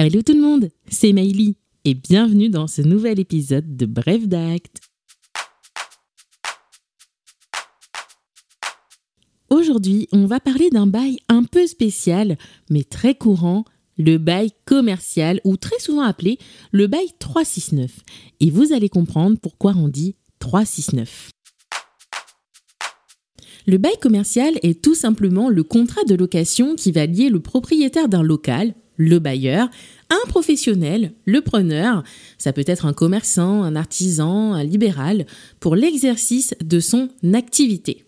Hello tout le monde, c'est Maïli et bienvenue dans ce nouvel épisode de Bref d'acte. Aujourd'hui, on va parler d'un bail un peu spécial mais très courant, le bail commercial ou très souvent appelé le bail 369. Et vous allez comprendre pourquoi on dit 369. Le bail commercial est tout simplement le contrat de location qui va lier le propriétaire d'un local, le bailleur, un professionnel, le preneur, ça peut être un commerçant, un artisan, un libéral, pour l'exercice de son activité.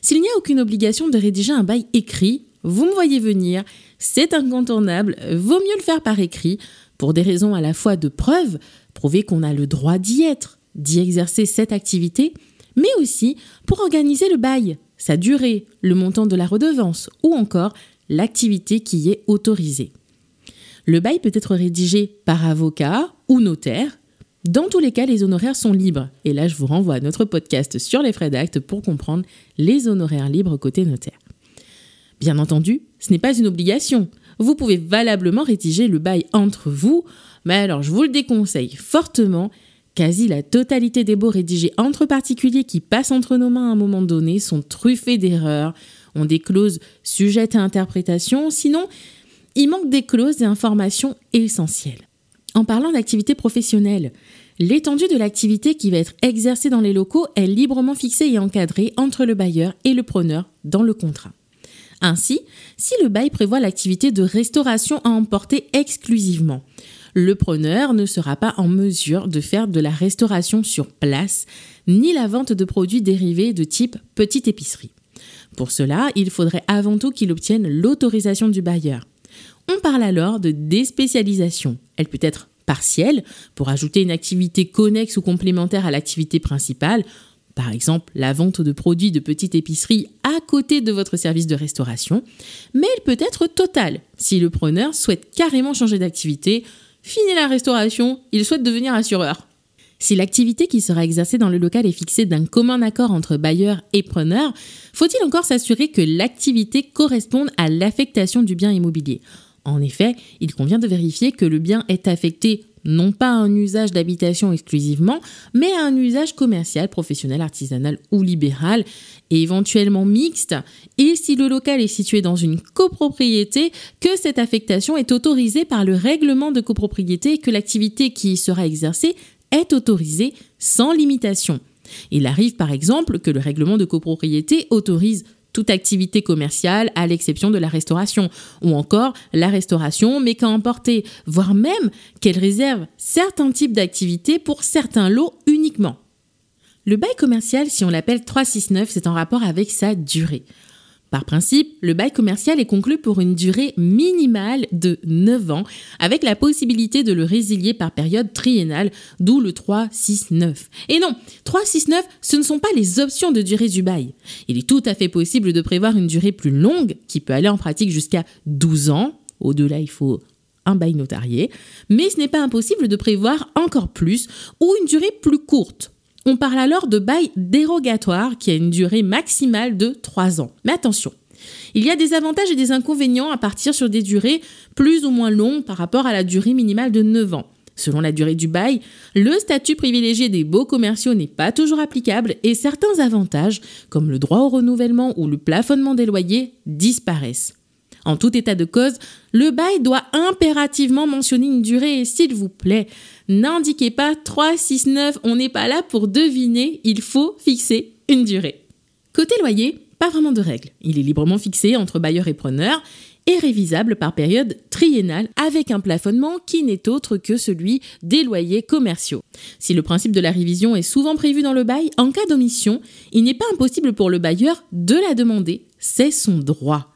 S'il n'y a aucune obligation de rédiger un bail écrit, vous me voyez venir, c'est incontournable, vaut mieux le faire par écrit, pour des raisons à la fois de preuve, prouver qu'on a le droit d'y être, d'y exercer cette activité, mais aussi pour organiser le bail, sa durée, le montant de la redevance ou encore l'activité qui y est autorisée. Le bail peut être rédigé par avocat ou notaire. Dans tous les cas, les honoraires sont libres. Et là, je vous renvoie à notre podcast sur les frais d'acte pour comprendre les honoraires libres côté notaire. Bien entendu, ce n'est pas une obligation. Vous pouvez valablement rédiger le bail entre vous, mais alors je vous le déconseille fortement. Quasi la totalité des baux rédigés entre particuliers qui passent entre nos mains à un moment donné sont truffés d'erreurs, ont des clauses sujettes à interprétation, sinon il manque des clauses et informations essentielles. En parlant d'activité professionnelle, l'étendue de l'activité qui va être exercée dans les locaux est librement fixée et encadrée entre le bailleur et le preneur dans le contrat. Ainsi, si le bail prévoit l'activité de restauration à emporter exclusivement, le preneur ne sera pas en mesure de faire de la restauration sur place, ni la vente de produits dérivés de type petite épicerie. Pour cela, il faudrait avant tout qu'il obtienne l'autorisation du bailleur. On parle alors de déspécialisation. Elle peut être partielle, pour ajouter une activité connexe ou complémentaire à l'activité principale, par exemple la vente de produits de petite épicerie à côté de votre service de restauration, mais elle peut être totale, si le preneur souhaite carrément changer d'activité, finir la restauration, il souhaite devenir assureur. Si l'activité qui sera exercée dans le local est fixée d'un commun accord entre bailleur et preneur, faut-il encore s'assurer que l'activité corresponde à l'affectation du bien immobilier? En effet, il convient de vérifier que le bien est affecté non pas à un usage d'habitation exclusivement, mais à un usage commercial, professionnel, artisanal ou libéral, et éventuellement mixte, et si le local est situé dans une copropriété, que cette affectation est autorisée par le règlement de copropriété et que l'activité qui y sera exercée est autorisée sans limitation. Il arrive par exemple que le règlement de copropriété autorise toute activité commerciale à l'exception de la restauration, ou encore la restauration mais qu'à emporter, voire même qu'elle réserve certains types d'activités pour certains lots uniquement. Le bail commercial, si on l'appelle 369, c'est en rapport avec sa durée. Par principe, le bail commercial est conclu pour une durée minimale de 9 ans, avec la possibilité de le résilier par période triennale, d'où le 369. Et non, 369, ce ne sont pas les options de durée du bail. Il est tout à fait possible de prévoir une durée plus longue, qui peut aller en pratique jusqu'à 12 ans. Au-delà, il faut un bail notarié, mais ce n'est pas impossible de prévoir encore plus ou une durée plus courte. On parle alors de bail dérogatoire qui a une durée maximale de 3 ans. Mais attention, il y a des avantages et des inconvénients à partir sur des durées plus ou moins longues par rapport à la durée minimale de 9 ans. Selon la durée du bail, le statut privilégié des baux commerciaux n'est pas toujours applicable et certains avantages, comme le droit au renouvellement ou le plafonnement des loyers, disparaissent. En tout état de cause, le bail doit impérativement mentionner une durée s'il vous plaît, n'indiquez pas 3, 6, 9, on n'est pas là pour deviner, il faut fixer une durée. Côté loyer, pas vraiment de règles. Il est librement fixé entre bailleur et preneur et révisable par période triennale avec un plafonnement qui n'est autre que celui des loyers commerciaux. Si le principe de la révision est souvent prévu dans le bail, en cas d'omission, il n'est pas impossible pour le bailleur de la demander, c'est son droit.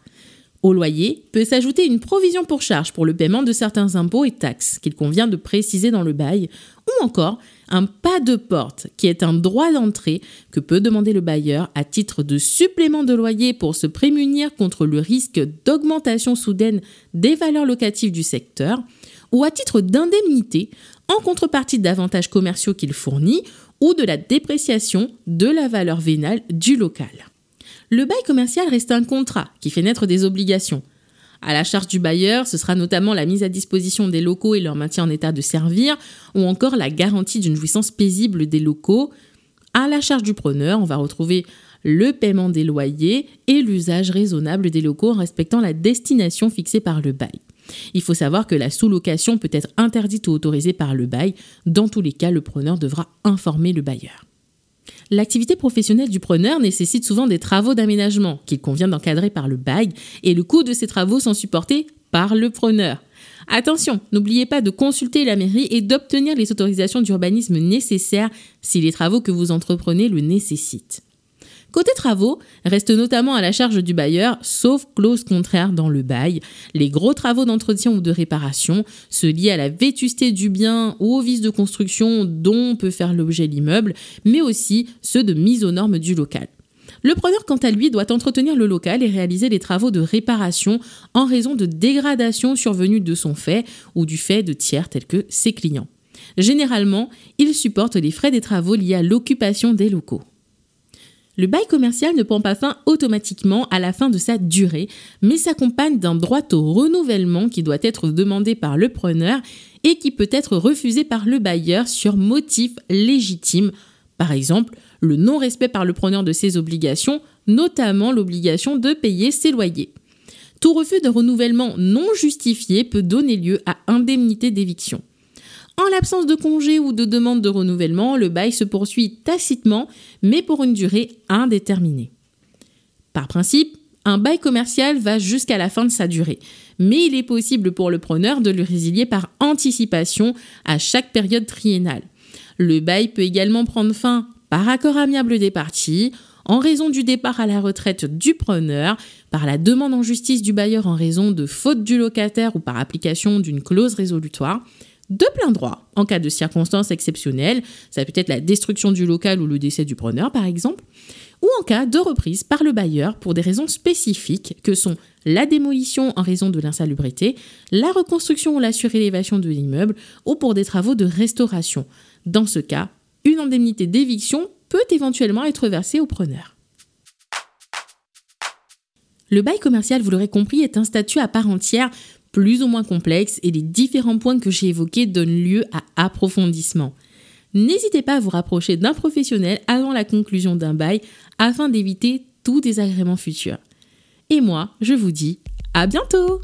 Au loyer peut s'ajouter une provision pour charge pour le paiement de certains impôts et taxes qu'il convient de préciser dans le bail, ou encore un pas de porte qui est un droit d'entrée que peut demander le bailleur à titre de supplément de loyer pour se prémunir contre le risque d'augmentation soudaine des valeurs locatives du secteur, ou à titre d'indemnité en contrepartie d'avantages commerciaux qu'il fournit ou de la dépréciation de la valeur vénale du local. Le bail commercial reste un contrat qui fait naître des obligations. À la charge du bailleur, ce sera notamment la mise à disposition des locaux et leur maintien en état de servir, ou encore la garantie d'une jouissance paisible des locaux. À la charge du preneur, on va retrouver le paiement des loyers et l'usage raisonnable des locaux en respectant la destination fixée par le bail. Il faut savoir que la sous-location peut être interdite ou autorisée par le bail. Dans tous les cas, le preneur devra informer le bailleur. L'activité professionnelle du preneur nécessite souvent des travaux d'aménagement qu'il convient d'encadrer par le bail et le coût de ces travaux sont supportés par le preneur. Attention, n'oubliez pas de consulter la mairie et d'obtenir les autorisations d'urbanisme nécessaires si les travaux que vous entreprenez le nécessitent. Côté travaux, reste notamment à la charge du bailleur, sauf clause contraire dans le bail, les gros travaux d'entretien ou de réparation, ceux liés à la vétusté du bien ou aux vices de construction dont peut faire l'objet l'immeuble, mais aussi ceux de mise aux normes du local. Le preneur, quant à lui, doit entretenir le local et réaliser les travaux de réparation en raison de dégradations survenues de son fait ou du fait de tiers tels que ses clients. Généralement, il supporte les frais des travaux liés à l'occupation des locaux. Le bail commercial ne prend pas fin automatiquement à la fin de sa durée, mais s'accompagne d'un droit au renouvellement qui doit être demandé par le preneur et qui peut être refusé par le bailleur sur motif légitime, par exemple le non-respect par le preneur de ses obligations, notamment l'obligation de payer ses loyers. Tout refus de renouvellement non justifié peut donner lieu à indemnité d'éviction. En l'absence de congé ou de demande de renouvellement, le bail se poursuit tacitement, mais pour une durée indéterminée. Par principe, un bail commercial va jusqu'à la fin de sa durée, mais il est possible pour le preneur de le résilier par anticipation à chaque période triennale. Le bail peut également prendre fin par accord amiable des parties, en raison du départ à la retraite du preneur, par la demande en justice du bailleur en raison de faute du locataire ou par application d'une clause résolutoire, de plein droit en cas de circonstances exceptionnelles, ça peut être la destruction du local ou le décès du preneur par exemple, ou en cas de reprise par le bailleur pour des raisons spécifiques que sont la démolition en raison de l'insalubrité, la reconstruction ou la surélévation de l'immeuble ou pour des travaux de restauration. Dans ce cas, une indemnité d'éviction peut éventuellement être versée au preneur. Le bail commercial, vous l'aurez compris, est un statut à part entière plus ou moins complexe et les différents points que j'ai évoqués donnent lieu à approfondissement. N'hésitez pas à vous rapprocher d'un professionnel avant la conclusion d'un bail afin d'éviter tout désagrément futur. Et moi, je vous dis à bientôt